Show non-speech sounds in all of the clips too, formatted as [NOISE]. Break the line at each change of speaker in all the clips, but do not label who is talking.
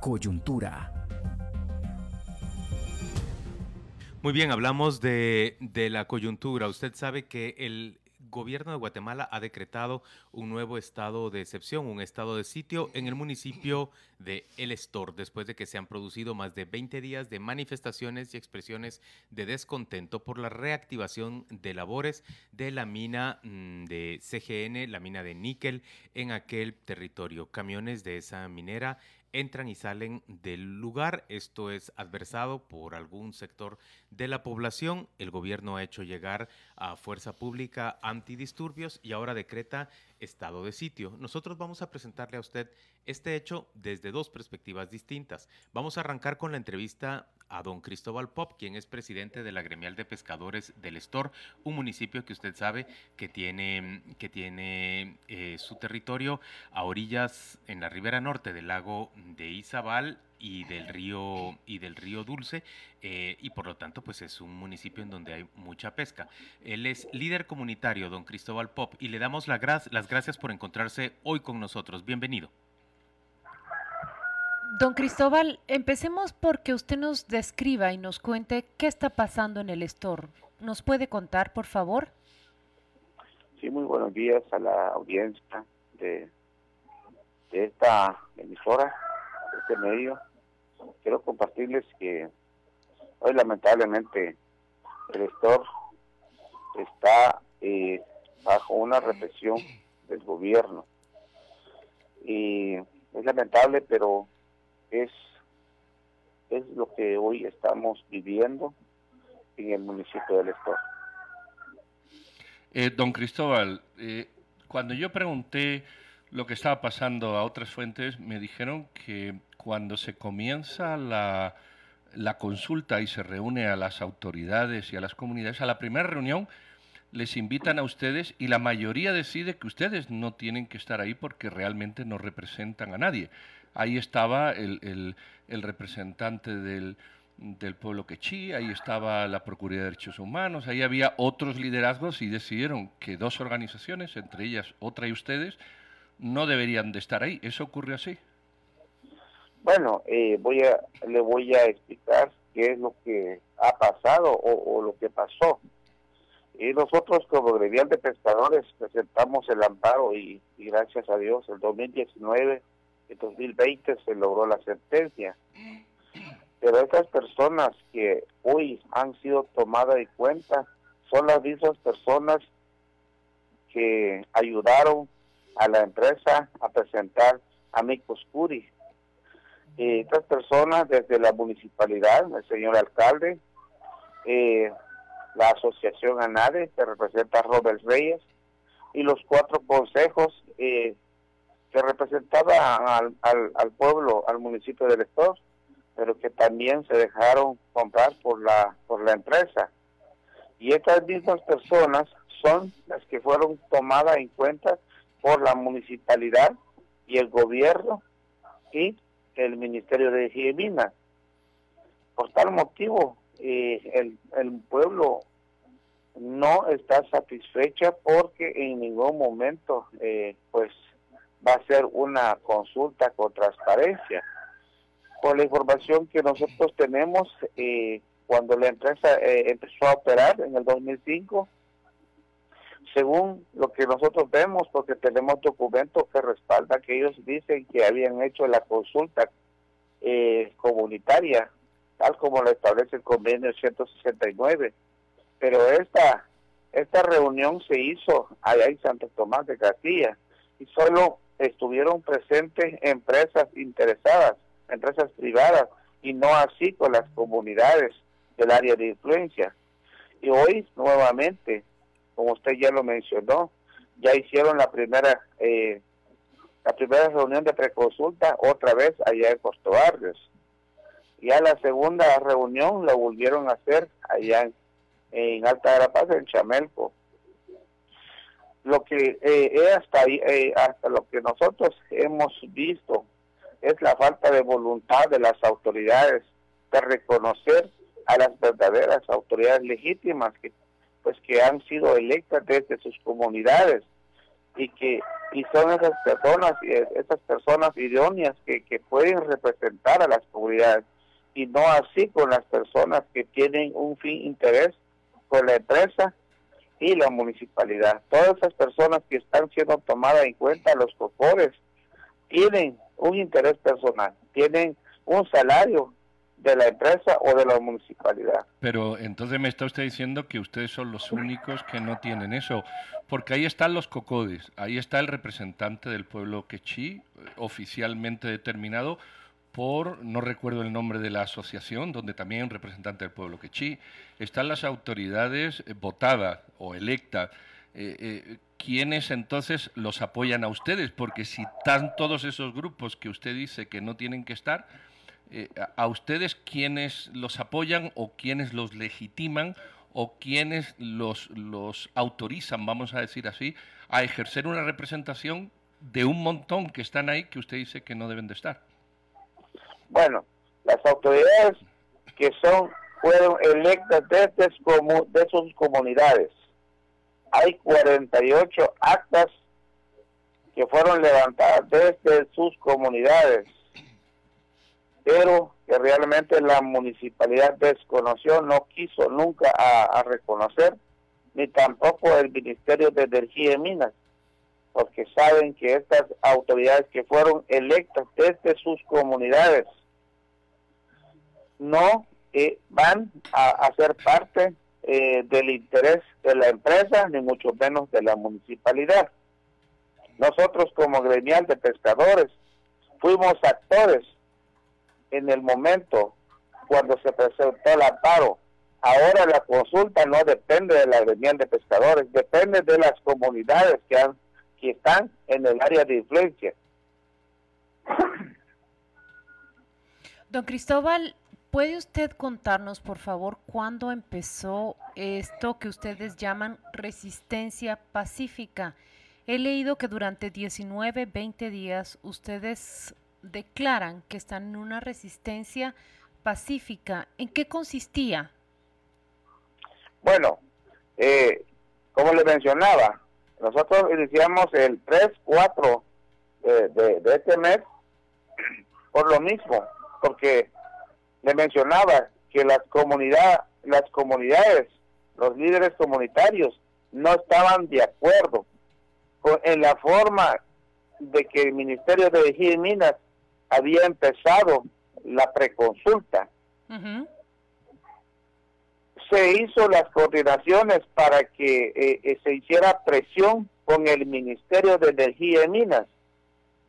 Coyuntura.
Muy bien, hablamos de, de la coyuntura. Usted sabe que el gobierno de Guatemala ha decretado un nuevo estado de excepción, un estado de sitio en el municipio de El Estor, después de que se han producido más de 20 días de manifestaciones y expresiones de descontento por la reactivación de labores de la mina mm, de CGN, la mina de níquel, en aquel territorio. Camiones de esa minera entran y salen del lugar. Esto es adversado por algún sector de la población. El gobierno ha hecho llegar a Fuerza Pública antidisturbios y ahora decreta estado de sitio. Nosotros vamos a presentarle a usted este hecho desde dos perspectivas distintas. Vamos a arrancar con la entrevista a don Cristóbal Pop, quien es presidente de la Gremial de Pescadores del Estor, un municipio que usted sabe que tiene, que tiene eh, su territorio a orillas en la ribera norte del lago de Izabal y del río y del río Dulce eh, y por lo tanto pues es un municipio en donde hay mucha pesca. Él es líder comunitario, don Cristóbal Pop, y le damos las gracias por encontrarse hoy con nosotros. Bienvenido.
Don Cristóbal, empecemos porque usted nos describa y nos cuente qué está pasando en el store. ¿Nos puede contar, por favor?
Sí, muy buenos días a la audiencia de, de esta emisora, de este medio. Quiero compartirles que hoy lamentablemente el store está eh, bajo una represión del gobierno. Y es lamentable, pero es, es lo que hoy estamos viviendo en el municipio del Estado.
Eh, don Cristóbal, eh, cuando yo pregunté lo que estaba pasando a otras fuentes, me dijeron que cuando se comienza la, la consulta y se reúne a las autoridades y a las comunidades, a la primera reunión les invitan a ustedes y la mayoría decide que ustedes no tienen que estar ahí porque realmente no representan a nadie. Ahí estaba el, representante del, pueblo quechí, ahí estaba la Procuraduría de Derechos Humanos, ahí había otros liderazgos y decidieron que dos organizaciones, entre ellas otra y ustedes, no deberían de estar ahí. ¿Eso ocurre así?
Bueno, eh, voy a, le voy a explicar qué es lo que ha pasado o, lo que pasó. Y nosotros como gremial de pescadores presentamos el amparo y, y gracias a Dios el 2019 en 2020 se logró la sentencia. Pero estas personas que hoy han sido tomadas en cuenta son las mismas personas que ayudaron a la empresa a presentar amigos Curi. Y estas personas desde la municipalidad, el señor alcalde, eh, la asociación ANADE, que representa a Robert Reyes, y los cuatro consejos eh, que representaba al, al, pueblo, al municipio del Estado, pero que también se dejaron comprar por la, por la empresa. Y estas mismas personas son las que fueron tomadas en cuenta por la municipalidad y el gobierno y el Ministerio de Higiene Por tal motivo, eh, el, el pueblo no está satisfecha porque en ningún momento eh, pues va a ser una consulta con transparencia. Por la información que nosotros tenemos, eh, cuando la empresa eh, empezó a operar en el 2005, según lo que nosotros vemos, porque tenemos documentos que respaldan que ellos dicen que habían hecho la consulta eh, comunitaria, tal como lo establece el convenio 169, pero esta esta reunión se hizo allá en Santo Tomás de Castilla y solo estuvieron presentes empresas interesadas, empresas privadas, y no así con las comunidades del área de influencia. Y hoy, nuevamente, como usted ya lo mencionó, ya hicieron la primera eh, la primera reunión de preconsulta otra vez allá en Puerto Barrios. Ya la segunda reunión la volvieron a hacer allá en, Alta de Paz, en Chamelco lo que eh, hasta eh, hasta lo que nosotros hemos visto es la falta de voluntad de las autoridades de reconocer a las verdaderas autoridades legítimas que pues que han sido electas desde sus comunidades y que y son esas personas esas personas idóneas que, que pueden representar a las comunidades y no así con las personas que tienen un fin interés con la empresa y la municipalidad. Todas esas personas que están siendo tomadas en cuenta, los copores, tienen un interés personal, tienen un salario de la empresa o de la municipalidad.
Pero entonces me está usted diciendo que ustedes son los únicos que no tienen eso, porque ahí están los cocodes, ahí está el representante del pueblo quechí, oficialmente determinado por, no recuerdo el nombre de la asociación, donde también hay un representante del pueblo quechí, están las autoridades eh, votadas o electas. Eh, eh, ¿Quiénes entonces los apoyan a ustedes? Porque si están todos esos grupos que usted dice que no tienen que estar, eh, a ustedes quiénes los apoyan o quiénes los legitiman o quiénes los, los autorizan, vamos a decir así, a ejercer una representación de un montón que están ahí que usted dice que no deben de estar.
Bueno, las autoridades que son fueron electas desde, de sus comunidades. Hay 48 actas que fueron levantadas desde sus comunidades pero que realmente la municipalidad desconoció, no quiso nunca a, reconocer, ni tampoco el Ministerio de Energía y Minas, porque saben que estas autoridades que fueron electas desde sus comunidades no eh, van a, hacer ser parte eh, del interés de la empresa, ni mucho menos de la municipalidad. Nosotros como gremial de pescadores fuimos actores en el momento cuando se presentó el amparo. Ahora la consulta no depende de la gremial de pescadores, depende de las comunidades que, que están en el área de influencia.
Don Cristóbal, ¿puede usted contarnos, por favor, cuándo empezó esto que ustedes llaman resistencia pacífica? He leído que durante 19, 20 días ustedes declaran que están en una resistencia pacífica. ¿En qué consistía?
Bueno, eh, como le mencionaba, nosotros iniciamos el 3-4 de, de, este mes [CLEARS THROAT] por lo mismo, porque le mencionaba que las comunidades, las comunidades, los líderes comunitarios no estaban de acuerdo con, en la forma de que el Ministerio de y Minas había empezado la preconsulta. Se hizo las coordinaciones para que eh, eh, se hiciera presión con el Ministerio de Energía y Minas.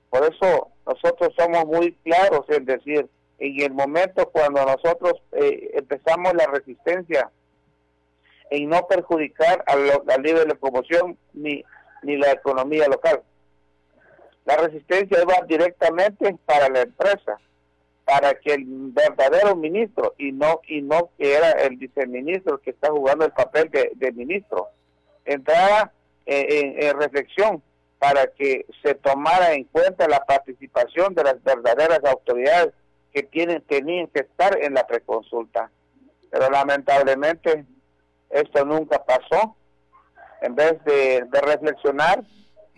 Por eso nosotros somos muy claros en decir, en el momento cuando nosotros eh, empezamos la resistencia en no perjudicar al, al libre de locomoción ni, ni la economía local. La resistencia iba directamente para la empresa, para que el verdadero ministro y no y no que era el viceministro que está jugando el papel de, ministro entrara en, reflexión para que se tomara en cuenta la participación de las verdaderas autoridades que tienen tenían que estar en la preconsulta. Pero lamentablemente esto nunca pasó. En vez de reflexionar,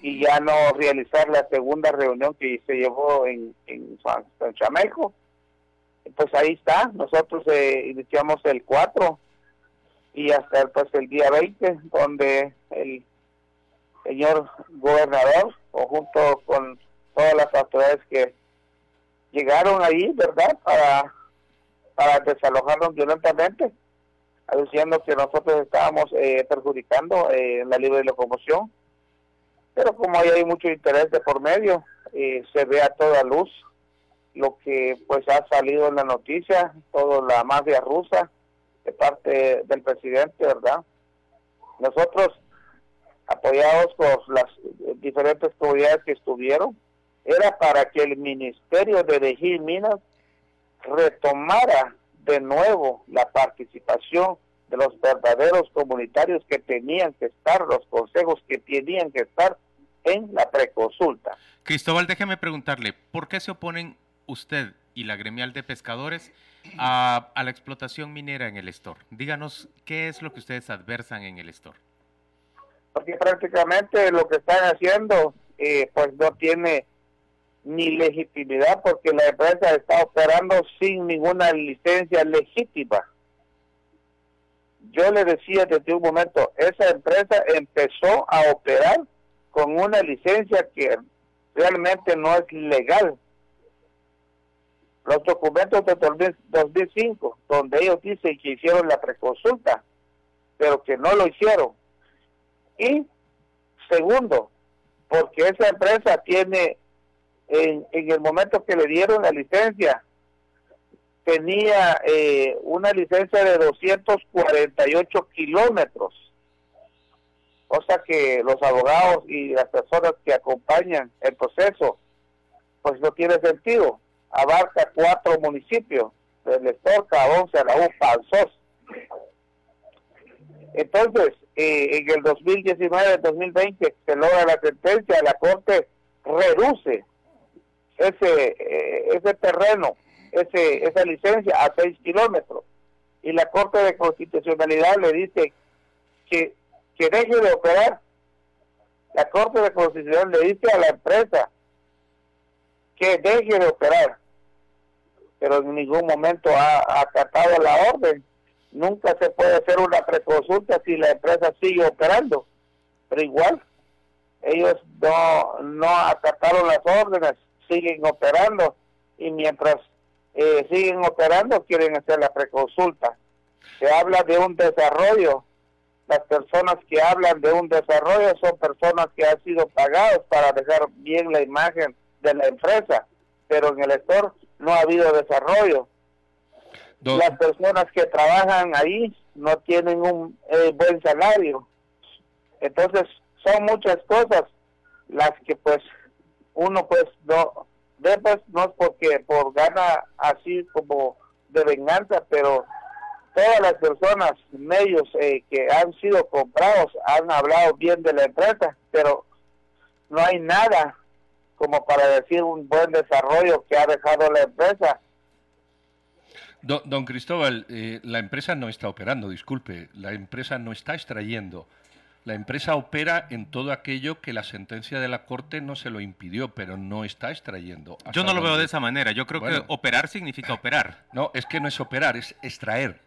y ya no realizar la segunda reunión que se llevó en, en San, Chamejo. Pues ahí está, nosotros eh, iniciamos el 4 y hasta pues el día 20, donde el señor gobernador, junto con todas las autoridades que llegaron ahí, ¿verdad?, para, para desalojarnos violentamente, diciendo que nosotros estábamos eh, perjudicando eh, la libre locomoción pero como ahí hay mucho interés de por medio, eh, se ve a toda luz lo que pues ha salido en la noticia, toda la mafia rusa de parte del presidente, ¿verdad? Nosotros, apoyados por las diferentes comunidades que estuvieron, era para que el Ministerio de y Minas retomara de nuevo la participación de los verdaderos comunitarios que tenían que estar, los consejos que tenían que estar en la preconsulta.
Cristóbal, déjeme preguntarle, ¿por qué se oponen usted y la gremial de pescadores a, la explotación minera en el Estor? Díganos, ¿qué es lo que ustedes adversan en el Estor?
porque prácticamente lo que están haciendo eh, pues no tiene ni legitimidad porque la empresa está operando sin ninguna licencia legítima. Yo le decía desde un momento, esa empresa empezó a operar con una licencia que realmente no es legal. Los documentos de 2005, donde ellos dicen que hicieron la preconsulta, pero que no lo hicieron. Y segundo, porque esa empresa tiene, en, en el momento que le dieron la licencia, tenía eh, una licencia de 248 kilómetros. O sea que los abogados y las personas que acompañan el proceso, pues no tiene sentido. Abarca cuatro municipios, del Estorca, Once, la Panzos. Entonces, eh, en el 2019-2020 se logra la sentencia, la Corte reduce ese, eh, ese terreno, ese, esa licencia a 6 kilómetros. Y la Corte de Constitucionalidad le dice que, que deje de operar. La Corte de Constitucionalidad le dice a la empresa que deje de operar, pero en ningún momento ha acatado la orden nunca se puede hacer una preconsulta si la empresa sigue operando. Pero igual, ellos no, no acataron las órdenes, siguen operando y mientras eh, siguen operando quieren hacer la preconsulta. Se habla de un desarrollo. Las personas que hablan de un desarrollo son personas que han sido pagados para dejar bien la imagen de la empresa, pero en el sector no ha habido desarrollo las personas que trabajan ahí no tienen un eh, buen salario. Entonces, son muchas cosas las que pues uno pues no ve pues no es porque por gana así como de venganza, pero todas las personas, medios eh, que han sido comprados han hablado bien de la empresa, pero no hay nada como para decir un buen desarrollo que ha dejado la empresa
Don, Cristóbal, eh, la empresa no está operando, disculpe, la empresa no está extrayendo. La empresa opera en todo aquello que la sentencia de la Corte no se lo impidió, pero no está extrayendo.
Yo no lo veo de esa manera. Yo creo que operar significa operar.
No, es que no es operar, es extraer.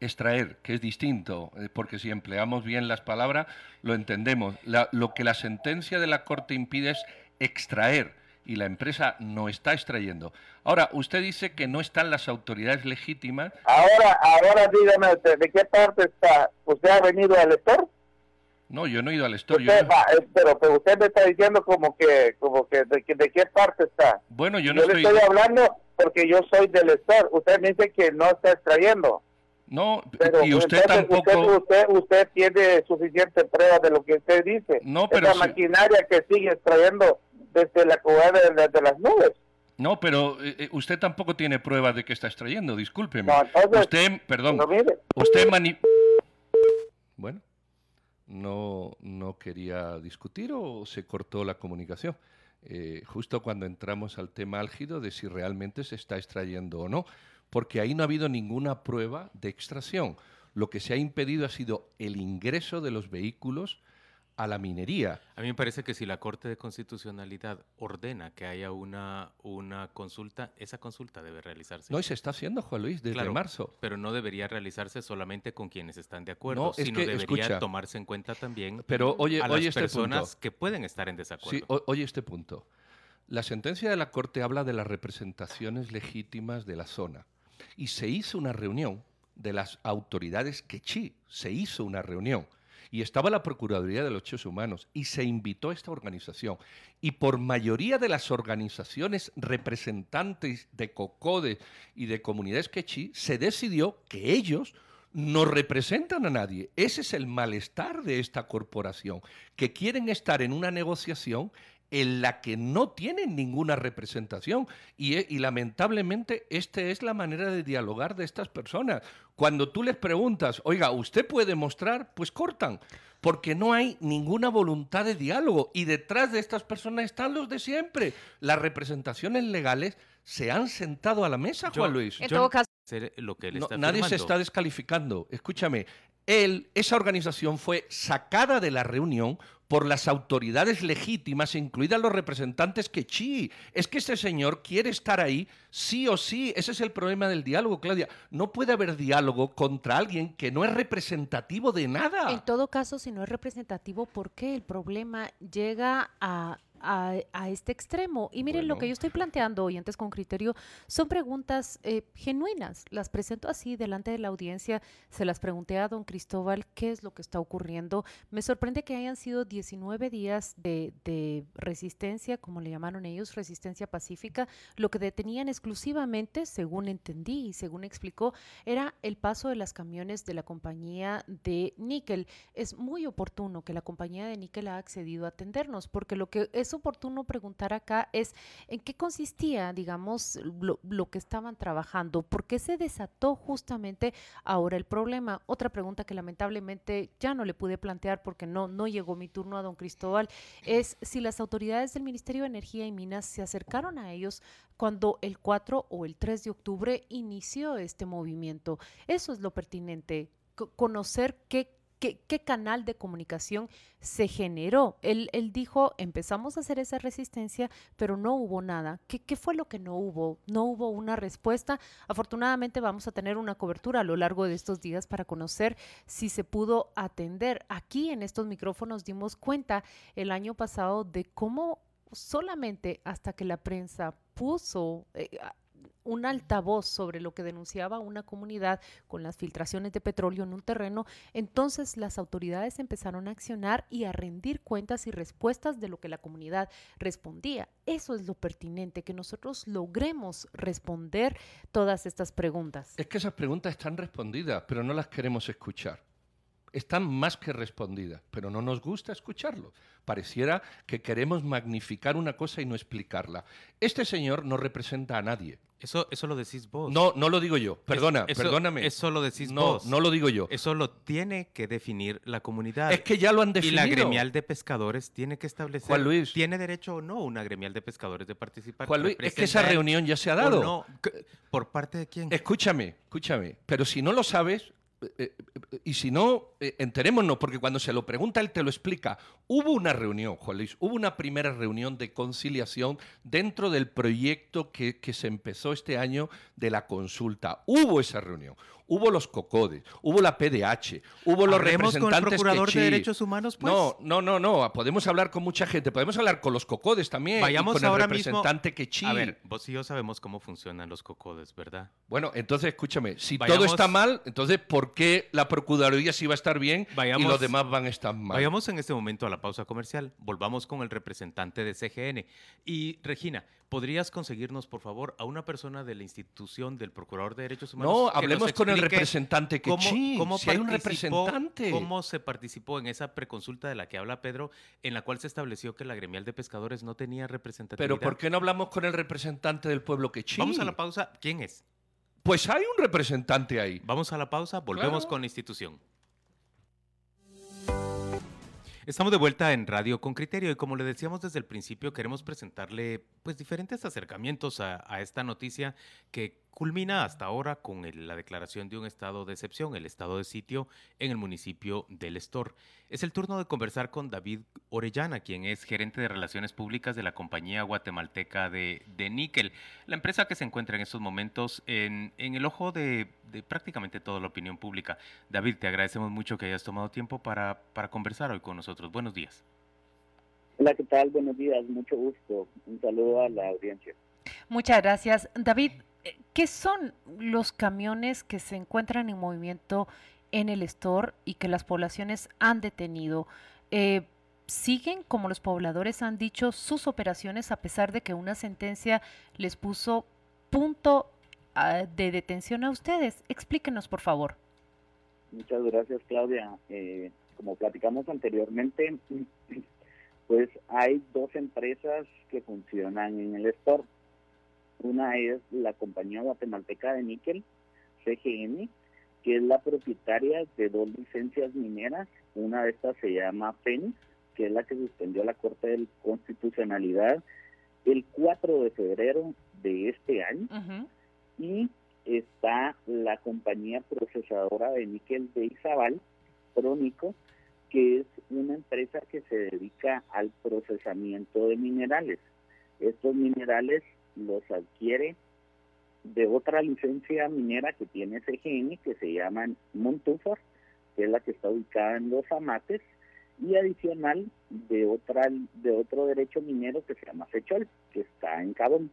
Extraer, que es distinto, eh, porque si empleamos bien las palabras, lo entendemos. lo que la sentencia de la Corte impide es extraer y la empresa no está extrayendo. Ahora, usted dice que no están las autoridades legítimas.
Ahora, ahora dígame, ¿de qué parte está? ¿Usted ha venido al Estor?
No, yo no he ido al Estor.
Usted pero, usted me está diciendo como que, como que de, qué parte está.
Bueno, yo no
yo le estoy hablando porque yo soy del Estor. Usted me dice que no está extrayendo.
No, y usted tampoco.
Usted, usted, tiene suficiente prueba de lo que usted dice.
No, pero.
Esa maquinaria que sigue extrayendo desde la cueva de, las nubes.
No, pero eh, eh, usted tampoco tiene pruebas de que está extrayendo, discúlpeme. usted, perdón, usted mani... Bueno, no, no quería discutir o se cortó la comunicación. Eh, justo cuando entramos al tema álgido de si realmente se está extrayendo o no, porque ahí no ha habido ninguna prueba de extracción. Lo que se ha impedido ha sido el ingreso de los vehículos a la minería.
A mí me parece que si la Corte de Constitucionalidad ordena que haya una, una consulta, esa consulta debe realizarse.
No, y se está haciendo, Juan Luis, desde marzo.
Pero no debería realizarse solamente con quienes están de acuerdo, sino debería tomarse en cuenta también
pero oye,
a las
este
personas que pueden estar en desacuerdo.
Sí, oye este punto. La sentencia de la Corte habla de las representaciones legítimas de la zona. Y se hizo una reunión de las autoridades quechí, se hizo una reunión y estaba la Procuraduría de los Derechos Humanos y se invitó a esta organización. Y por mayoría de las organizaciones representantes de COCODE y de comunidades quechí, se decidió que ellos no representan a nadie. Ese es el malestar de esta corporación, que quieren estar en una negociación en la que no tienen ninguna representación. Y, y, lamentablemente esta es la manera de dialogar de estas personas. Cuando tú les preguntas, oiga, ¿usted puede mostrar? Pues cortan, porque no hay ninguna voluntad de diálogo. Y detrás de estas personas están los de siempre. Las representaciones legales se han sentado a la mesa, Juan Luis.
En todo caso,
lo que
nadie se está descalificando. Escúchame, él, esa organización fue sacada de la reunión por las autoridades legítimas, incluidas los representantes que chi. Es que ese señor quiere estar ahí sí o sí. Ese es el problema del diálogo, Claudia. No puede haber diálogo contra alguien que no es representativo de nada.
En todo caso, si no es representativo, ¿por qué el problema llega a a, este extremo. Y miren, lo que yo estoy planteando hoy, antes con criterio, son preguntas eh, genuinas. Las presento así delante de la audiencia. Se las pregunté a don Cristóbal qué es lo que está ocurriendo. Me sorprende que hayan sido 19 días de, de resistencia, como le llamaron ellos, resistencia pacífica. Lo que detenían exclusivamente, según entendí y según explicó, era el paso de las camiones de la compañía de níquel. Es muy oportuno que la compañía de níquel ha accedido a atendernos, porque lo que es oportuno preguntar acá es en qué consistía, digamos, lo, que estaban trabajando, por qué se desató justamente ahora el problema. Otra pregunta que lamentablemente ya no le pude plantear porque no, no llegó mi turno a don Cristóbal, es si las autoridades del Ministerio de Energía y Minas se acercaron a ellos cuando el 4 o el 3 de octubre inició este movimiento. Eso es lo pertinente, conocer qué ¿Qué, canal de comunicación se generó? Él, él, dijo, empezamos a hacer esa resistencia, pero no hubo nada. ¿Qué, ¿Qué, fue lo que no hubo? No hubo una respuesta. Afortunadamente vamos a tener una cobertura a lo largo de estos días para conocer si se pudo atender. Aquí en estos micrófonos dimos cuenta el año pasado de cómo solamente hasta que la prensa puso, eh, un altavoz sobre lo que denunciaba una comunidad con las filtraciones de petróleo en un terreno, entonces las autoridades empezaron a accionar y a rendir cuentas y respuestas de lo que la comunidad respondía. Eso es lo pertinente, que nosotros logremos responder todas estas preguntas.
Es que esas preguntas están respondidas, pero no las queremos escuchar están más que respondidas, pero no nos gusta escucharlo. Pareciera que queremos magnificar una cosa y no explicarla. Este señor no representa a nadie.
Eso, eso lo decís vos.
No, no lo digo yo. Perdona, perdóname.
Eso lo decís
no,
vos.
No lo digo yo.
Eso lo tiene que definir la comunidad.
Es que ya lo han definido.
Y la gremial de pescadores tiene que establecer.
Juan Luis.
¿Tiene derecho o no una gremial de pescadores de participar?
Juan Luis, es que esa reunión ya se ha dado.
No, ¿Por parte de quién?
Escúchame, escúchame. Pero si no lo sabes, eh, eh, y si no, eh, enterémonos, porque cuando se lo pregunta, él te lo explica. Hubo una reunión, Juan Luis, hubo una primera reunión de conciliación dentro del proyecto que, que se empezó este año de la consulta. Hubo esa reunión hubo los COCODES, hubo la PDH, hubo los representantes con el
procurador de derechos humanos, pues?
No, no, no, no, podemos hablar con mucha gente, podemos hablar con los COCODES también,
Vayamos
con
ahora
el representante
mismo... A ver, vos y yo sabemos cómo funcionan los COCODES, ¿verdad?
Bueno, entonces escúchame, si todo está mal, entonces ¿por qué la Procuraduría sí va a estar bien y los demás van a estar mal?
Vayamos en este momento a la pausa comercial, volvamos con el representante de CGN. Y Regina, ¿podrías conseguirnos, por favor, a una persona de la institución del Procurador de Derechos Humanos?
No, hablemos con el representante que
cómo,
si hay un representante.
¿Cómo se participó en esa preconsulta de la que habla Pedro, en la cual se estableció que la gremial de pescadores no tenía representatividad?
Pero ¿por qué no hablamos con el representante del pueblo quechí?
Vamos a la pausa. ¿Quién es?
Pues hay un representante ahí.
Vamos a la pausa, volvemos con la institución. Estamos de vuelta en Radio con Criterio y como le decíamos desde el principio, queremos presentarle pues diferentes acercamientos a, a esta noticia que culmina hasta ahora con la declaración de un estado de excepción, el estado de sitio en el municipio del Estor. Es el turno de conversar con David Orellana, quien es gerente de relaciones públicas de la compañía guatemalteca de, níquel, la empresa que se encuentra en estos momentos en, el ojo de, prácticamente toda la opinión pública. David, te agradecemos mucho que hayas tomado tiempo para, para conversar hoy con nosotros. Buenos días.
Hola, ¿qué tal? Buenos días, mucho gusto. Un saludo a la audiencia.
Muchas gracias. David, ¿qué son los camiones que se encuentran en movimiento en el store y que las poblaciones han detenido? Eh, ¿Siguen, como los pobladores han dicho, sus operaciones a pesar de que una sentencia les puso punto ah, de detención a ustedes? Explíquenos, por favor.
Muchas gracias, Claudia. Eh, como platicamos anteriormente, [CLEARS THROAT] pues hay dos empresas que funcionan en el store una es la compañía guatemalteca de níquel, CGN, que es la propietaria de dos licencias mineras. Una de estas se llama Fénix, que es la que suspendió la Corte de Constitucionalidad el 4 de febrero de este año. Y está la compañía procesadora de níquel de Izabal, Prónico, que es una empresa que se dedica al procesamiento de minerales. Estos minerales los adquiere de otra licencia minera que tiene CGN, que se llama Montúfar, que es la que está ubicada en Los Amates, y adicional de otra de otro derecho minero que se llama Fechol, que está en Cabón,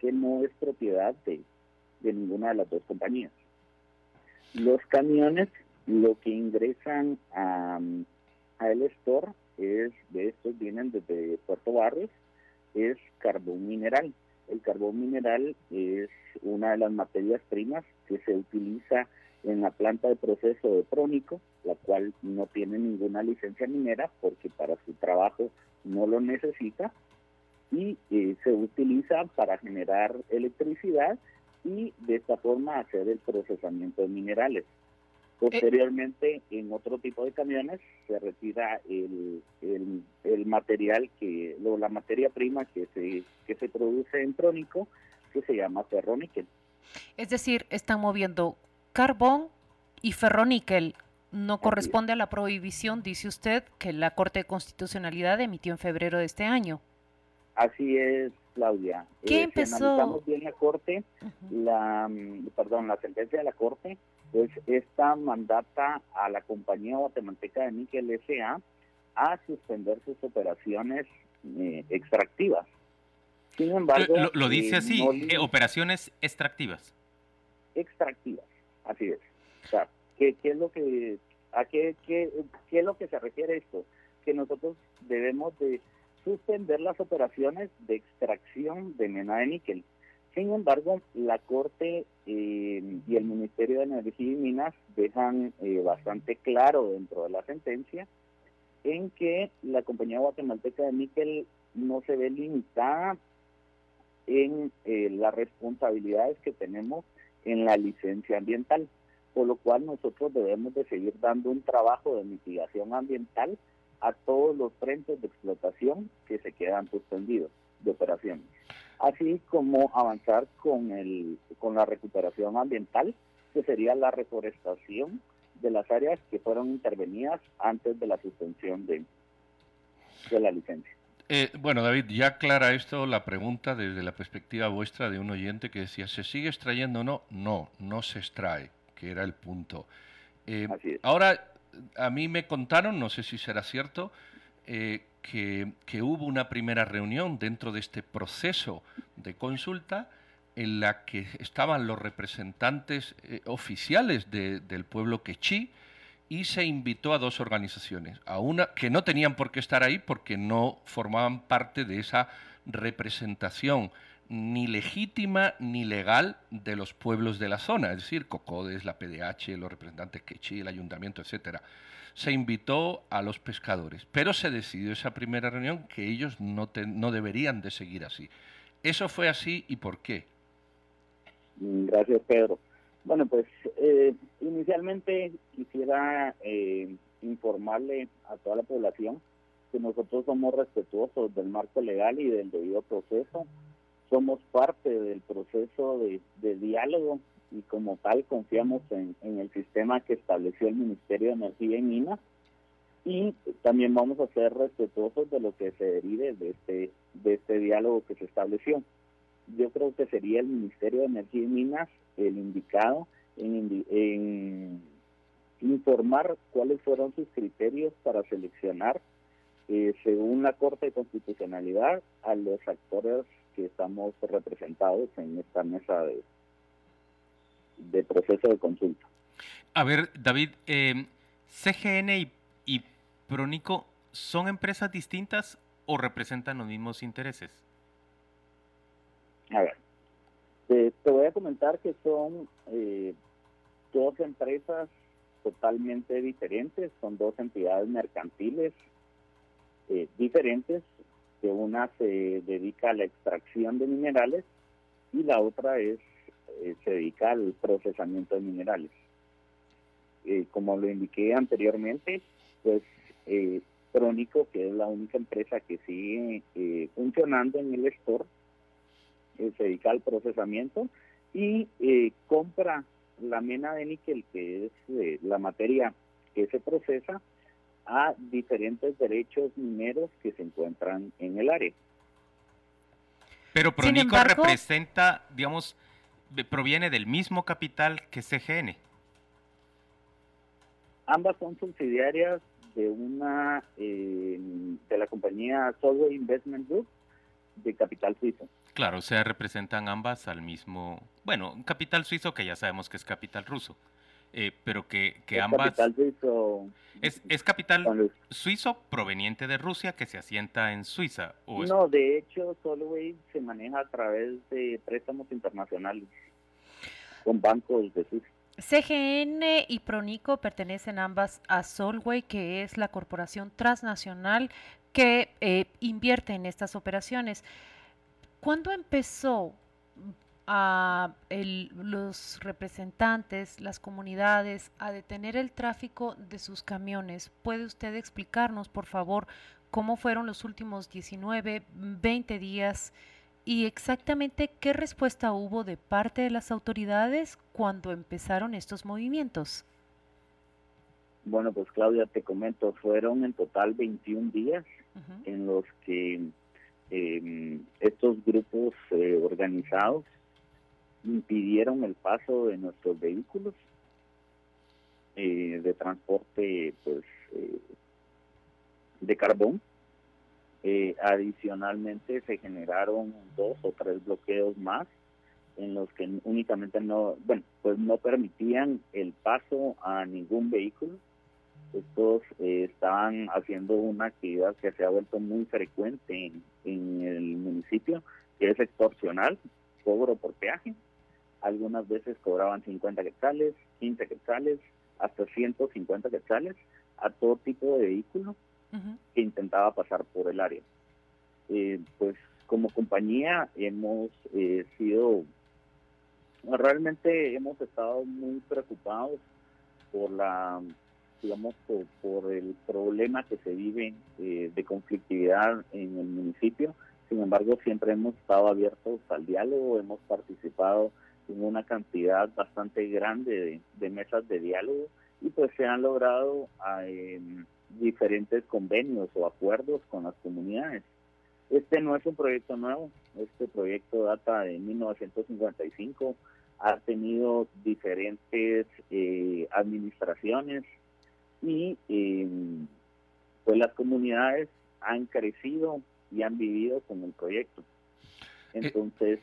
que no es propiedad de, ninguna de las dos compañías. Los camiones, lo que ingresan a, a el store es, de estos vienen desde Puerto Barrios, es carbón mineral. El carbón mineral es una de las materias primas que se utiliza en la planta de proceso de Prónico, la cual no tiene ninguna licencia minera porque para su trabajo no lo necesita y eh, se utiliza para generar electricidad y de esta forma hacer el procesamiento de minerales. Posteriormente, en otro tipo de camiones se retira el, el, material que, o la materia prima que se, que se produce en Prónico, que se llama ferroníquel.
Es decir, están moviendo carbón y ferroníquel. No corresponde a la prohibición, dice usted, que la Corte de Constitucionalidad emitió en febrero de este año.
Así es, Claudia.
¿Qué eh, empezó?
bien la Corte, la, mm, perdón, la sentencia de la Corte, pues esta mandata a la compañía guatemalteca de níquel S.A. a suspender sus operaciones eh, extractivas.
Sin embargo... Lo, dice eh, así, operaciones extractivas.
Extractivas. Así es. O sea, ¿qué, es lo que, a qué, qué, qué es lo que se refiere esto? Que nosotros debemos de suspender las operaciones de extracción de mena de níquel. Sin embargo, la Corte eh, y el Ministerio de Energía y Minas dejan eh, bastante claro dentro de la sentencia en que la compañía guatemalteca de níquel no se ve limitada en eh, las responsabilidades que tenemos en la licencia ambiental, por lo cual nosotros debemos de seguir dando un trabajo de mitigación ambiental a todos los frentes de explotación que se quedan suspendidos de operaciones, así como avanzar con el con la recuperación ambiental, que sería la reforestación de las áreas que fueron intervenidas antes de la suspensión de, de la licencia.
Eh, bueno, David, ya aclara esto la pregunta desde la perspectiva vuestra de un oyente que decía, ¿se sigue extrayendo o no? No, no se extrae, que era el punto. Eh, ahora, a mí me contaron, no sé si será cierto, eh, que, hubo una primera reunión dentro de este proceso de consulta en la que estaban los representantes oficiales del pueblo quechí, y se invitó a dos organizaciones, a una que no tenían por qué estar ahí porque no formaban parte de esa representación ni legítima ni legal de los pueblos de la zona, es decir, Cocodes, la PDH, los representantes Quechí, el ayuntamiento, etcétera. Se invitó a los pescadores, pero se decidió esa primera reunión que ellos no, no deberían de seguir así. ¿Eso fue así y por qué?
Gracias, Pedro. Bueno, pues eh, inicialmente quisiera eh, informarle a toda la población que nosotros somos respetuosos del marco legal y del debido proceso. Somos parte del proceso de, diálogo y como tal confiamos en, el sistema que estableció el Ministerio de Energía y Minas y también vamos a ser respetuosos de lo que se derive de este, de este diálogo que se estableció. Yo creo que sería el Ministerio de Energía y Minas el indicado en, informar cuáles fueron sus criterios para seleccionar, eh, según la Corte de Constitucionalidad, a los actores que estamos representados en esta mesa de, de proceso de consulta.
A ver, David, eh, CGN y, y Pronico son empresas distintas o representan los mismos intereses?
A ver, te, voy a comentar que son eh, dos empresas totalmente diferentes, son dos entidades mercantiles eh, diferentes, que una se dedica a la extracción de minerales y la otra es eh, se dedica al procesamiento de minerales. como lo indiqué anteriormente, pues Crónico, que es la única empresa que sigue funcionando en el store, se dedica al procesamiento y eh, compra la mena de níquel, que es eh, la materia que se procesa, a diferentes derechos mineros que se encuentran en el área.
Pero Pronico representa, digamos, proviene del mismo capital que CGN.
Ambas son subsidiarias de una eh, de la compañía Solway Investment Group de capital suizo.
Claro, o sea, representan ambas al mismo, bueno, capital suizo que ya sabemos que es capital ruso, eh, pero que, que ambas...
Capital suizo...
Es, es capital suizo proveniente de Rusia que se asienta en Suiza.
¿o no, de hecho, Solway se maneja a través de préstamos internacionales con bancos de Suiza.
CGN y Pronico pertenecen ambas a Solway, que es la corporación transnacional que eh, invierte en estas operaciones. ¿Cuándo empezó a los representantes, las comunidades, a detener el tráfico de sus camiones? ¿Puede usted explicarnos, por favor, cómo fueron los últimos 19, 20 días y exactamente qué respuesta hubo de parte de las autoridades cuando empezaron estos movimientos?
Bueno, pues Claudia, te comento, fueron en total 21 días en los que em, estos grupos eh, organizados impidieron el paso de nuestros vehículos eh, de transporte pues eh, de carbón. adicionalmente se generaron dos o tres bloqueos más en los que únicamente no, bueno, pues no permitían el paso a ningún vehículo estos eh, estaban haciendo una actividad que se ha vuelto muy frecuente en, el municipio, que es extorsional, cobro por peaje. Algunas veces cobraban 50 quetzales, 15 quetzales, hasta 150 quetzales a todo tipo de vehículo que intentaba pasar por el área. Eh, pues como compañía hemos eh, sido, realmente hemos estado muy preocupados por la digamos, por, el problema que se vive eh, de conflictividad en el municipio. Sin embargo, siempre hemos estado abiertos al diálogo, hemos participado una cantidad bastante grande de, mesas de diálogo y pues se han logrado eh, diferentes convenios o acuerdos con las comunidades. Este no es un proyecto nuevo, este proyecto data de 1955, ha tenido diferentes eh, administraciones, y em, pues las comunidades han crecido y han vivido con el proyecto. Eh, Entonces,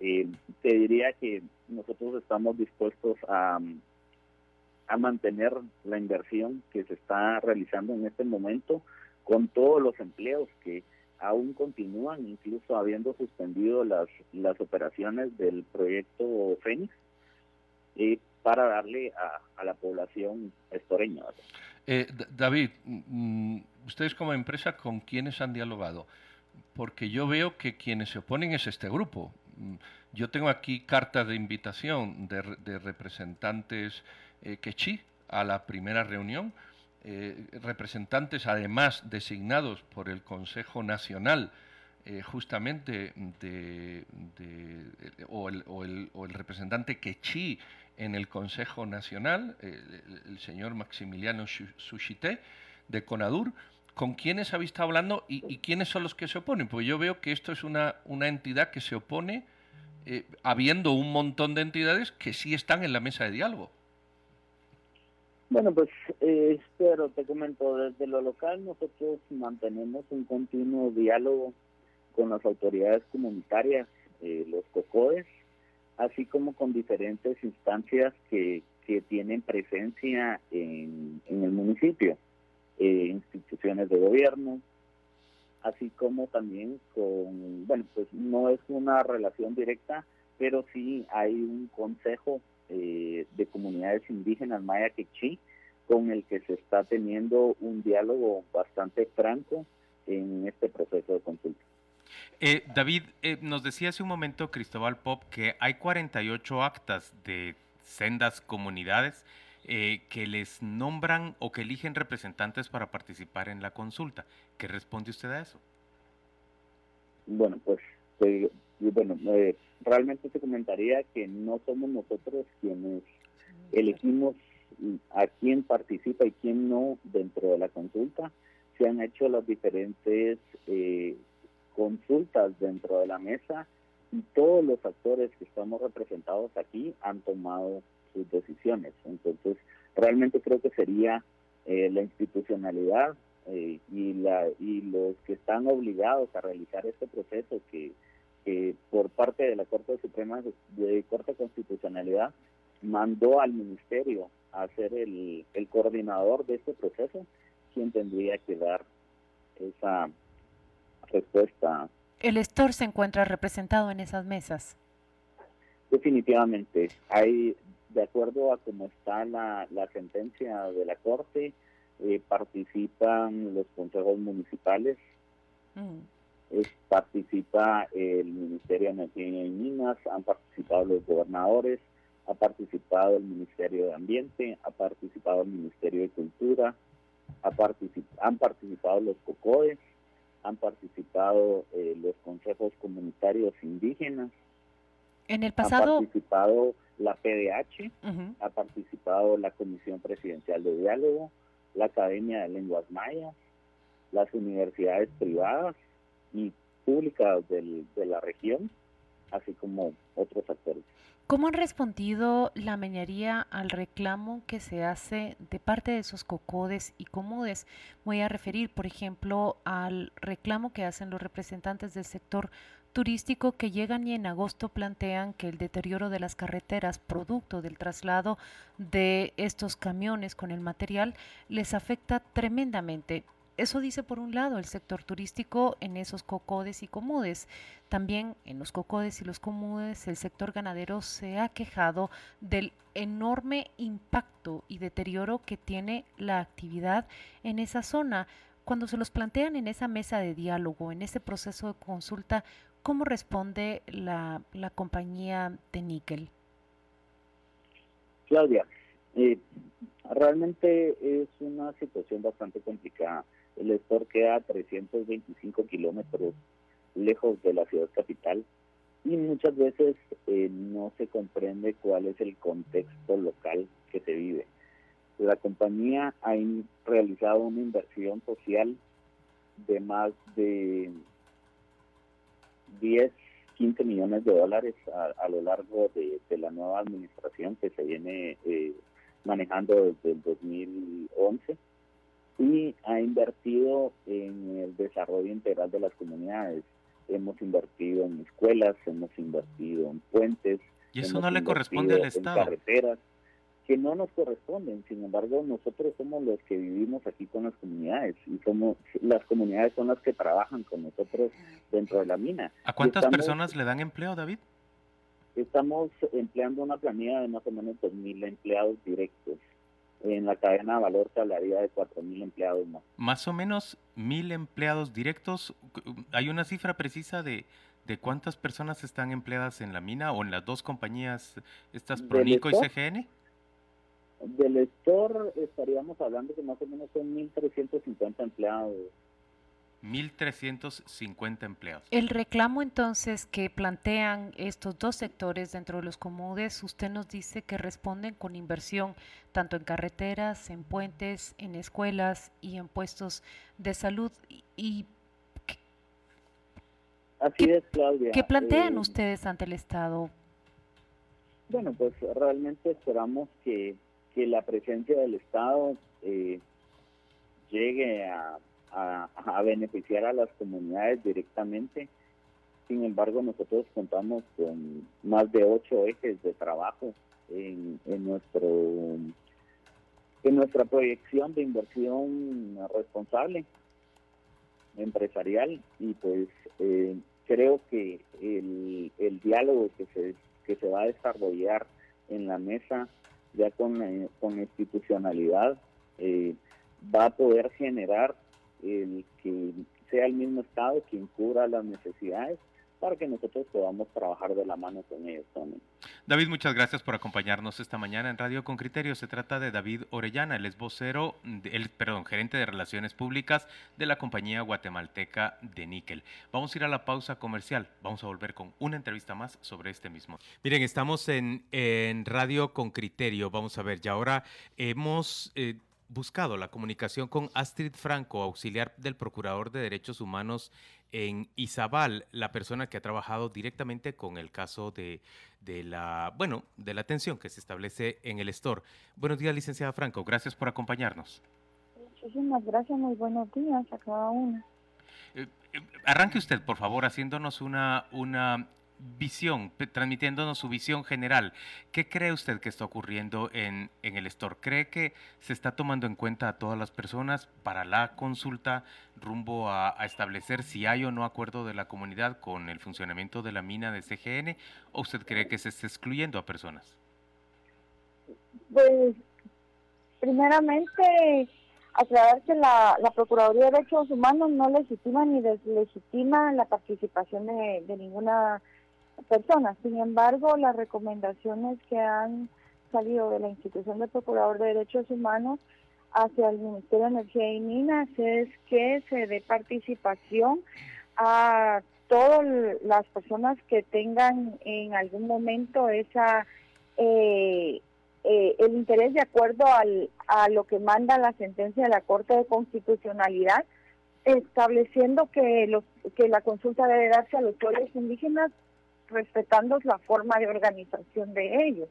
eh, te diría que nosotros estamos dispuestos a, a mantener la inversión que se está realizando en este momento con todos los empleos que aún continúan, incluso habiendo suspendido las, las operaciones del proyecto Fénix. Eh, para darle a, la población estoreña.
Eh, David, mm, ustedes como empresa, ¿con quiénes han dialogado? Porque yo veo que quienes se oponen es este grupo. Mm, yo tengo aquí cartas de invitación de, representantes eh, a la primera reunión, eh, representantes además designados por el Consejo Nacional justamente de, o, el, representante quechí en el Consejo Nacional, el, señor Maximiliano Sushité, de CONADUR, ¿con quiénes habéis estado hablando y, quiénes son los que se oponen? Porque yo veo que esto es una, una entidad que se opone, eh, habiendo un montón de entidades que sí están en la mesa de diálogo.
Bueno, pues eh, pero te comento, desde lo local nosotros mantenemos un continuo diálogo con las autoridades comunitarias, eh, los COCODES, así como con diferentes instancias que, que tienen presencia en, en el municipio, eh, instituciones de gobierno, así como también con, bueno, pues no es una relación directa, pero sí hay un consejo eh, de comunidades indígenas maya quechí con el que se está teniendo un diálogo bastante franco en este proceso de consulta.
Eh, David, eh, nos decía hace un momento Cristóbal Pop que hay 48 actas de sendas comunidades eh, que les nombran o que eligen representantes para participar en la consulta. ¿Qué responde usted a eso?
Bueno, pues bueno, eh, realmente te comentaría que no somos nosotros quienes elegimos a quién participa y quién no dentro de la consulta. Se han hecho las diferentes eh, consultas dentro de la mesa y todos los actores que estamos representados aquí han tomado sus decisiones. Entonces, realmente creo que sería eh, la institucionalidad eh, y, la, y los que están obligados a realizar este proceso que, por parte de la Corte Suprema de, Corte Constitucionalidad mandó al Ministerio a ser el, el coordinador de este proceso, quien tendría que dar esa respuesta.
¿El Estor se encuentra representado en esas mesas?
Definitivamente. Hay, de acuerdo a cómo está la, la sentencia de la Corte, eh, participan los consejos municipales, mm. participa el Ministerio de Energía y Minas, han participado los gobernadores, ha participado el Ministerio de Ambiente, ha participado el Ministerio de Cultura, ha han participado los COCODES, han participado eh, los consejos comunitarios indígenas.
En el pasado.
Ha participado la PDH, ha participado la Comisión Presidencial de Diálogo, la Academia de Lenguas Mayas, las universidades privadas y públicas de la región, así como otros actores.
¿Cómo han respondido la minería al reclamo que se hace de parte de esos cocodes y comudes? Voy a referir, por ejemplo, al reclamo que hacen los representantes del sector turístico que llegan y en agosto plantean que el deterioro de las carreteras, producto del traslado de estos camiones con el material, les afecta tremendamente. Eso dice por un lado el sector turístico en esos cocodes y comudes. También en los cocodes y los comudes el sector ganadero se ha quejado del enorme impacto y deterioro que tiene la actividad en esa zona. Cuando se los plantean en esa mesa de diálogo, en ese proceso de consulta, ¿cómo responde la, compañía de níquel?
Claudia, eh, realmente es una situación bastante complicada el Estor queda a 325 kilómetros lejos de la ciudad capital y muchas veces eh, no se comprende cuál es el contexto local que se vive. La compañía ha realizado una inversión social de más de 10, 15 millones de dólares a, lo largo de, la nueva administración que se viene eh, manejando desde el 2011 y ha invertido en el desarrollo integral de las comunidades. Hemos invertido en escuelas, hemos invertido en puentes.
¿Y eso no le corresponde al Estado?
carreteras que no nos corresponden. Sin embargo, nosotros somos los que vivimos aquí con las comunidades y somos las comunidades son las que trabajan con nosotros dentro de la mina.
¿A cuántas personas le dan empleo, David?
Estamos empleando una planilla de más o menos 2.000 empleados directos en la cadena de valor se hablaría de 4.000 empleados más.
Más o menos mil empleados directos. ¿Hay una cifra precisa de, de cuántas personas están empleadas en la mina o en las dos compañías, estas Pronico y CGN?
Del store estaríamos hablando que más o menos son 1.350 empleados
1.350 empleados.
El reclamo entonces que plantean estos dos sectores dentro de los comunes, usted nos dice que responden con inversión tanto en carreteras, en puentes, en escuelas y en puestos de salud. Y,
Así es, Claudia.
¿Qué plantean eh, ustedes ante el Estado?
Bueno, pues realmente esperamos que, que la presencia del Estado eh, llegue a beneficiar a las comunidades directamente. Sin embargo, nosotros contamos con más de ocho ejes de trabajo en, nuestro en nuestra proyección de inversión responsable empresarial y pues eh, creo que el, el, diálogo que se que se va a desarrollar en la mesa ya con, con institucionalidad eh, va a poder generar el que sea el mismo Estado quien cubra las necesidades para que nosotros podamos trabajar de la mano con ellos también.
David, muchas gracias por acompañarnos esta mañana en Radio con Criterio. Se trata de David Orellana, el es vocero, el, perdón, gerente de Relaciones Públicas de la compañía guatemalteca de níquel. Vamos a ir a la pausa comercial. Vamos a volver con una entrevista más sobre este mismo. Miren, estamos en, en Radio con Criterio. Vamos a ver, y ahora hemos... Eh, buscado la comunicación con Astrid Franco, auxiliar del Procurador de Derechos Humanos en Izabal, la persona que ha trabajado directamente con el caso de, de la, bueno, de la atención que se establece en el store. Buenos días, licenciada Franco, gracias por acompañarnos.
Muchísimas gracias, muy buenos días a cada uno.
Eh, eh, arranque usted, por favor, haciéndonos una, una visión, transmitiéndonos su visión general. ¿Qué cree usted que está ocurriendo en, en, el store? ¿Cree que se está tomando en cuenta a todas las personas para la consulta rumbo a, establecer si hay o no acuerdo de la comunidad con el funcionamiento de la mina de CGN? ¿O usted cree que se está excluyendo a personas?
Pues, primeramente, aclarar que la, la Procuraduría de Derechos Humanos no legitima ni deslegitima la participación de, de ninguna personas. Sin embargo, las recomendaciones que han salido de la institución del Procurador de Derechos Humanos hacia el Ministerio de Energía y Minas es que se dé participación a todas las personas que tengan en algún momento esa eh, eh, el interés de acuerdo al, a lo que manda la sentencia de la Corte de Constitucionalidad estableciendo que los que la consulta debe darse a los pueblos indígenas respetando la forma de organización de ellos.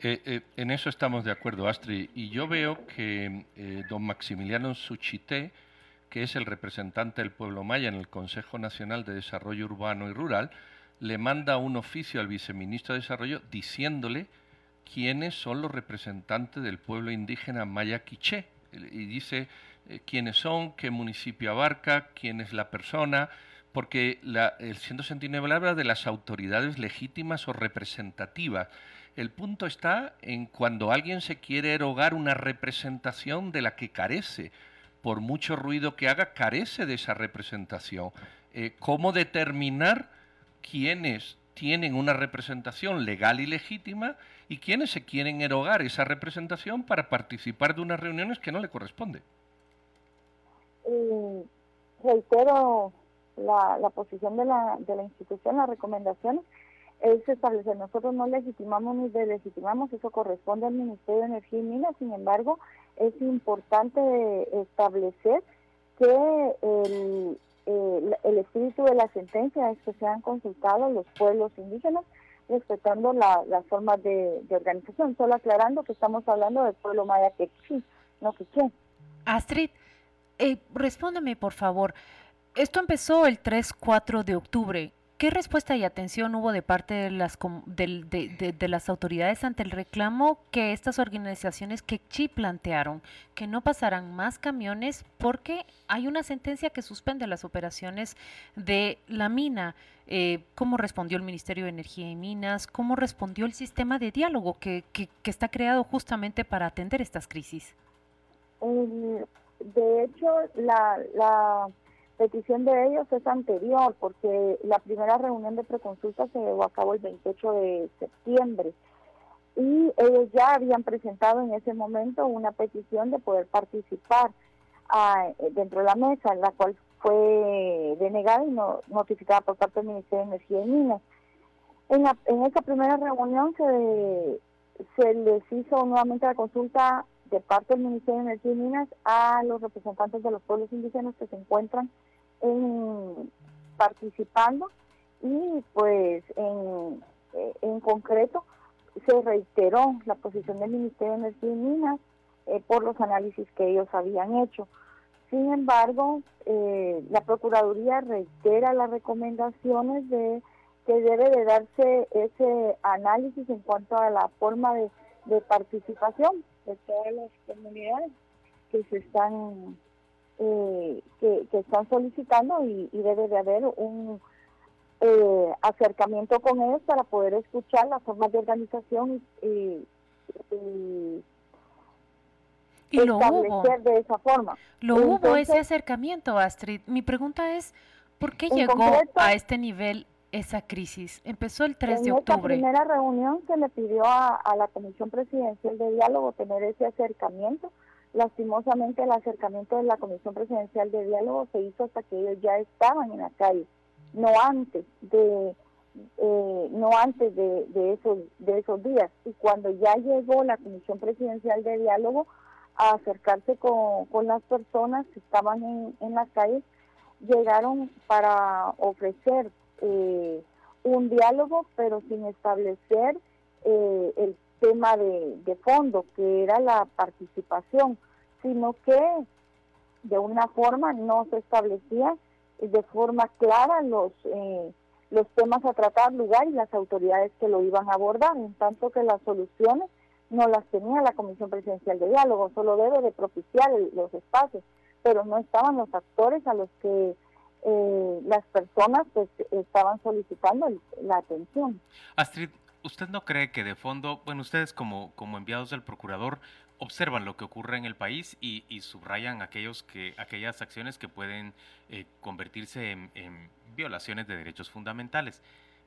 Eh, eh, en eso estamos de acuerdo, Astrid. Y yo veo que eh, don Maximiliano Suchité, que es el representante del pueblo maya en el Consejo Nacional de Desarrollo Urbano y Rural, le manda un oficio al viceministro de Desarrollo diciéndole quiénes son los representantes del pueblo indígena maya quiché. Y dice quiénes son, qué municipio abarca, quién es la persona, porque la, el 169 habla de las autoridades legítimas o representativas. El punto está en cuando alguien se quiere erogar una representación de la que carece. Por mucho ruido que haga, carece de esa representación. Eh, ¿Cómo determinar quiénes tienen una representación legal y legítima y quiénes se quieren erogar esa representación para participar de unas reuniones que no le corresponde?
Eh, reitero la, la posición de la, de la institución, las recomendaciones, es establecer, nosotros no legitimamos ni delegitimamos, eso corresponde al Ministerio de Energía y Minas, sin embargo, es importante establecer que el, el, espíritu de la sentencia es que sean consultados los pueblos indígenas respetando la, las formas de, organización, solo aclarando que estamos hablando del pueblo maya quechí, no quechí.
Astrid, eh, respóndame por favor, esto empezó el 3-4 de octubre. ¿Qué respuesta y atención hubo de parte de las, de, de, las autoridades ante el reclamo que estas organizaciones Kekchi plantearon? Que no pasarán más camiones porque hay una sentencia que suspende las operaciones de la mina. Eh, ¿Cómo respondió el Ministerio de Energía y Minas? ¿Cómo respondió el sistema de diálogo que, que, está creado justamente para atender estas crisis?
de hecho, la, la petición de ellos es anterior porque la primera reunión de preconsulta se llevó a cabo el 28 de septiembre y ellos ya habían presentado en ese momento una petición de poder participar ah, dentro de la mesa, la cual fue denegada y no, notificada por parte del Ministerio de Energía y Minas. En, en esa primera reunión se, se les hizo nuevamente la consulta de parte del Ministerio de Energía y Minas a los representantes de los pueblos indígenas que se encuentran en, participando y pues en, en concreto se reiteró la posición del Ministerio de Energía y Minas eh, por los análisis que ellos habían hecho. Sin embargo, eh, la Procuraduría reitera las recomendaciones de que debe de darse ese análisis en cuanto a la forma de, de participación de todas las comunidades que se están eh, que, están solicitando y, debe de haber un eh, acercamiento con ellos para poder escuchar las formas de organización y,
lo
establecer de esa forma.
Lo hubo ese acercamiento, Astrid. Mi pregunta es, ¿Por qué llegó a este nivel esa crisis? Empezó el 3 de octubre.
En primera reunión se le pidió a, la Comisión Presidencial de Diálogo tener ese acercamiento. Lastimosamente el acercamiento de la Comisión Presidencial de Diálogo se hizo hasta que ellos ya estaban en la calle, no antes de eh, no antes de, de, esos, de esos días. Y cuando ya llegó la Comisión Presidencial de Diálogo a acercarse con, con las personas que estaban en, en las calles, llegaron para ofrecer eh, un diálogo, pero sin establecer eh, el tema de, de fondo, que era la participación, sino que de una forma no se establecía de forma clara los eh, los temas a tratar lugar y las autoridades que lo iban a abordar, en tanto que las soluciones no las tenía la Comisión Presidencial de Diálogo, solo debe de propiciar los espacios, pero no estaban los actores a los que eh, las personas pues estaban solicitando la atención.
Astrid, ¿usted no cree que de fondo, bueno, ustedes como, como enviados del procurador observan lo que ocurre en el país y, subrayan aquellos que, aquellas acciones que pueden eh, convertirse en, en violaciones de derechos fundamentales.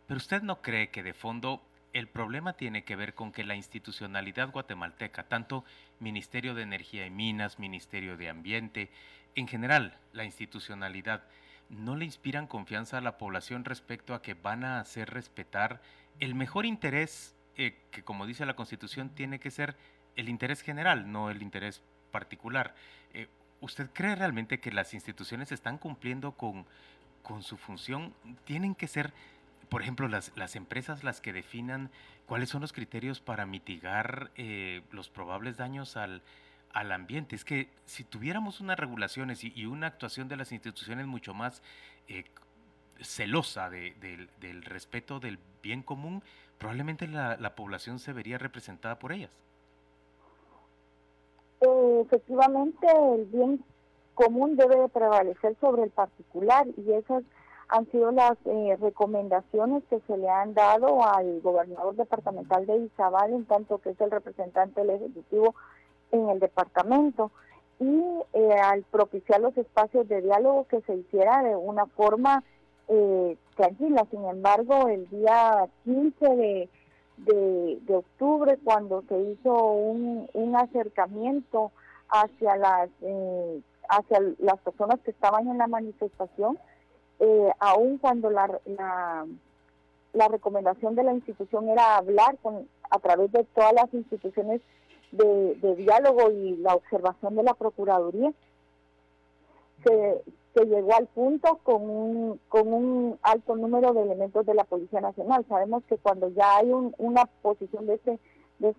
Pero usted no cree que de fondo el problema tiene que ver con que la institucionalidad guatemalteca, tanto Ministerio de Energía y Minas, Ministerio de Ambiente, en general la institucionalidad, no le inspiran confianza a la población respecto a que van a hacer respetar el mejor interés eh, que, como dice la Constitución, tiene que ser el interés general, no el interés particular. Eh, ¿Usted cree realmente que las instituciones están cumpliendo con, con su función? Tienen que ser, por ejemplo, las, las empresas las que definan cuáles son los criterios para mitigar eh, los probables daños al, al ambiente. Es que si tuviéramos unas regulaciones y, una actuación de las instituciones mucho más eh, celosa del respeto del bien común, probablemente la, la, población se vería representada por ellas.
Eh, efectivamente, el bien común debe de prevalecer sobre el particular y esas han sido las eh, recomendaciones que se le han dado al gobernador departamental de Izabal, en tanto que es el representante del Ejecutivo en el departamento y eh, al propiciar los espacios de diálogo que se hiciera de una forma eh, tranquila. Sin embargo, el día 15 de, de, octubre, cuando se hizo un, un acercamiento hacia las, eh, hacia las personas que estaban en la manifestación, eh, aun cuando la, la, la recomendación de la institución era hablar con, a través de todas las instituciones de, diálogo y la observación de la Procuraduría, se, llegó al punto con un, con un alto número de elementos de la Policía Nacional. Sabemos que cuando ya hay una posición de ese, de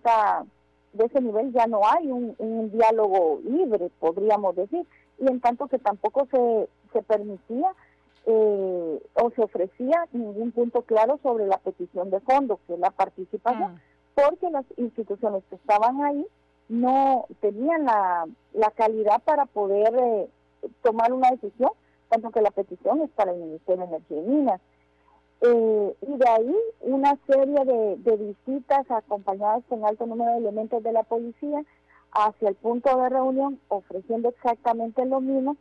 de ese nivel ya no hay un, diálogo libre, podríamos decir, y en tanto que tampoco se, se permitía eh, o se ofrecía ningún punto claro sobre la petición de fondo, que es la participación. Ah porque las instituciones que estaban ahí no tenían la, calidad para poder eh, tomar una decisión, tanto que la petición es para el Ministerio de Energía y Minas. Eh, y de ahí una serie de, de, visitas acompañadas con alto número de elementos de la policía hacia el punto de reunión, ofreciendo exactamente lo mismo,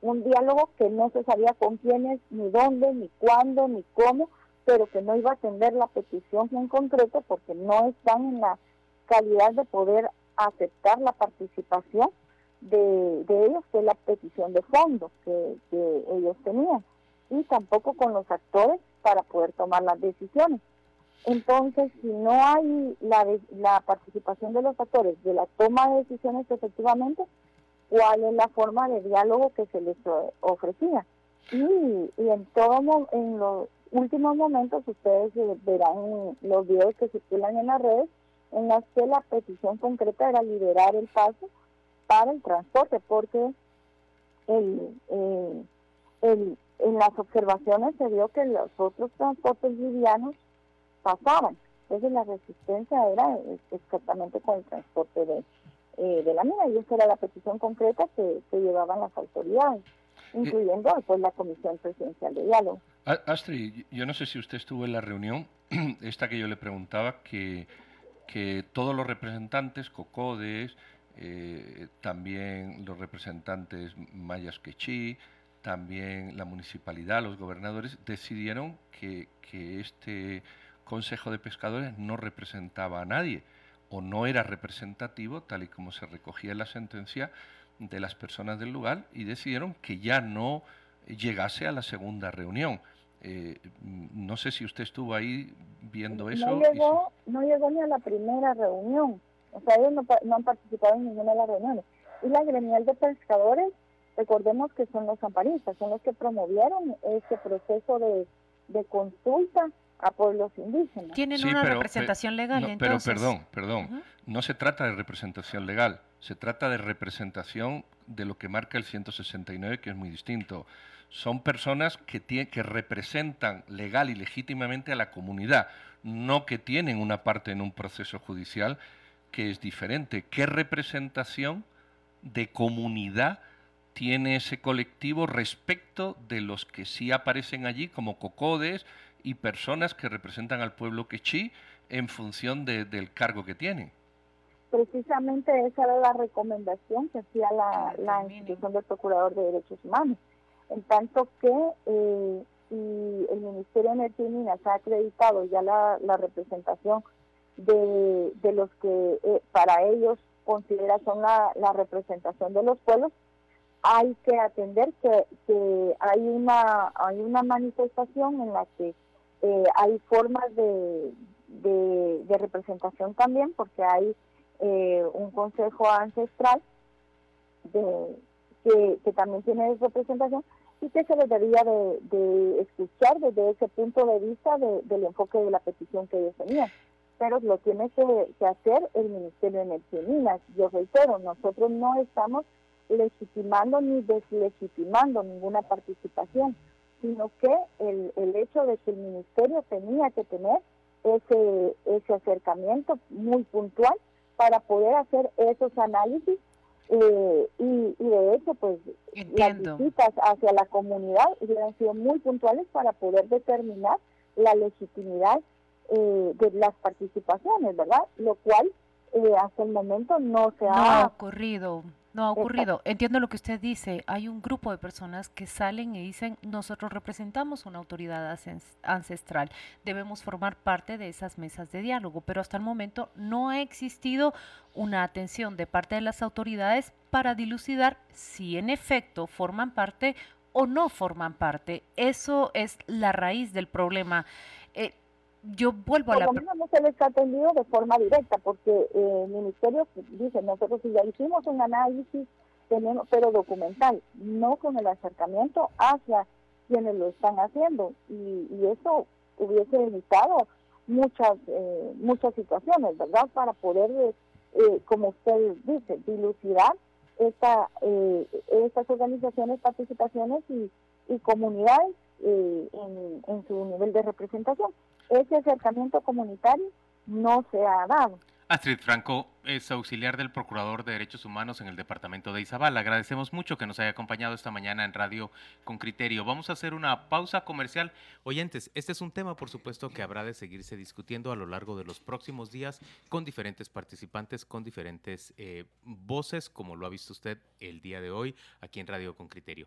un diálogo que no se sabía con quiénes, ni dónde, ni cuándo, ni cómo, pero que no iba a atender la petición en concreto porque no están en la calidad de poder aceptar la participación de, ellos, que es la petición de fondo que, ellos tenían, y tampoco con los actores para poder tomar las decisiones. Entonces, si no hay la, la participación de los actores de la toma de decisiones efectivamente, ¿cuál es la forma de diálogo que se les ofrecía? Y, y en todo en lo, últimos momentos ustedes verán los videos que circulan en las redes en las que la petición concreta era liberar el paso para el transporte porque el, eh, el, en las observaciones se vio que los otros transportes livianos pasaban. Entonces la resistencia era exactamente con el transporte de, eh, de la mina y esa era la petición concreta que llevaban las autoridades incluyendo pues, la Comisión Presidencial de Diálogo.
Astrid, yo no sé si usted estuvo en la reunión, [CLEARS THROAT] esta que yo le preguntaba, que, que todos los representantes, COCODES, eh, también los representantes mayas quechí, también la municipalidad, los gobernadores, decidieron que, que este Consejo de Pescadores no representaba a nadie o no era representativo, tal y como se recogía en la sentencia, de las personas del lugar y decidieron que ya no llegase a la segunda reunión. Eh, no sé si usted estuvo ahí viendo eso.
No llegó, no llegó ni a la primera reunión. O sea, ellos no, no, han participado en ninguna de las reuniones. Y la gremial de pescadores, recordemos que son los amparistas, son los que promovieron ese proceso de, de consulta a pueblos indígenas.
Tienen una representación legal,
no, Pero perdón, perdón, no se trata de representación legal, se trata de representación de lo que marca el 169, que es muy distinto. Son personas que, que representan legal y legítimamente a la comunidad, no que tienen una parte en un proceso judicial que es diferente. ¿Qué representación de comunidad tiene ese colectivo respecto de los que sí aparecen allí como cocodes, y personas que representan al pueblo quechí en función del cargo que tienen.
Precisamente esa era la recomendación que hacía la, la institución del Procurador de Derechos Humanos, en tanto que eh, el Ministerio de Energía y Minas ha acreditado ya la, representación de, de, los que eh, para ellos considera son la, la representación de los pueblos, hay que atender que, que hay una hay una manifestación en la que eh, hay formas de, de, representación también, porque hay eh, un consejo ancestral de, que, también tiene representación y que se les debía de, escuchar desde ese punto de vista del enfoque de la petición que ellos tenían. Pero lo tiene que, que hacer el Ministerio de Energía y Minas. Yo reitero, nosotros no estamos legitimando ni deslegitimando ninguna participación sino que el, el hecho de que el ministerio tenía que tener ese, ese acercamiento muy puntual para poder hacer esos análisis eh, y, de hecho pues las visitas hacia la comunidad hubieran sido muy puntuales para poder determinar la legitimidad eh, de las participaciones, ¿verdad? Lo cual eh, hasta el momento no se ha
ocurrido no ha ocurrido. Entiendo lo que usted dice. Hay un grupo de personas que salen y dicen, nosotros representamos una autoridad ancestral, debemos formar parte de esas mesas de diálogo, pero hasta el momento no ha existido una atención de parte de las autoridades para dilucidar si en efecto forman parte o no forman parte. Eso es la raíz del problema. Eh, yo vuelvo a la...
Por lo menos no se les ha atendido de forma directa, porque eh, el ministerio dice, nosotros ya hicimos un análisis, tenemos, pero documental, no con el acercamiento hacia quienes lo están haciendo. Y, eso hubiese evitado muchas, eh, muchas situaciones, ¿verdad? Para poder, eh, como usted dice, dilucidar esta, estas organizaciones, participaciones y, y comunidades en, en su nivel de representación ese acercamiento comunitario no se ha dado.
Astrid Franco es auxiliar del Procurador de Derechos Humanos en el Departamento de Izabal. Agradecemos mucho que nos haya acompañado esta mañana en Radio con Criterio. Vamos a hacer una pausa comercial. Oyentes, este es un tema, por supuesto, que habrá de seguirse discutiendo a lo largo de los próximos días con diferentes participantes, con diferentes eh, voces, como lo ha visto usted el día de hoy aquí en Radio con Criterio.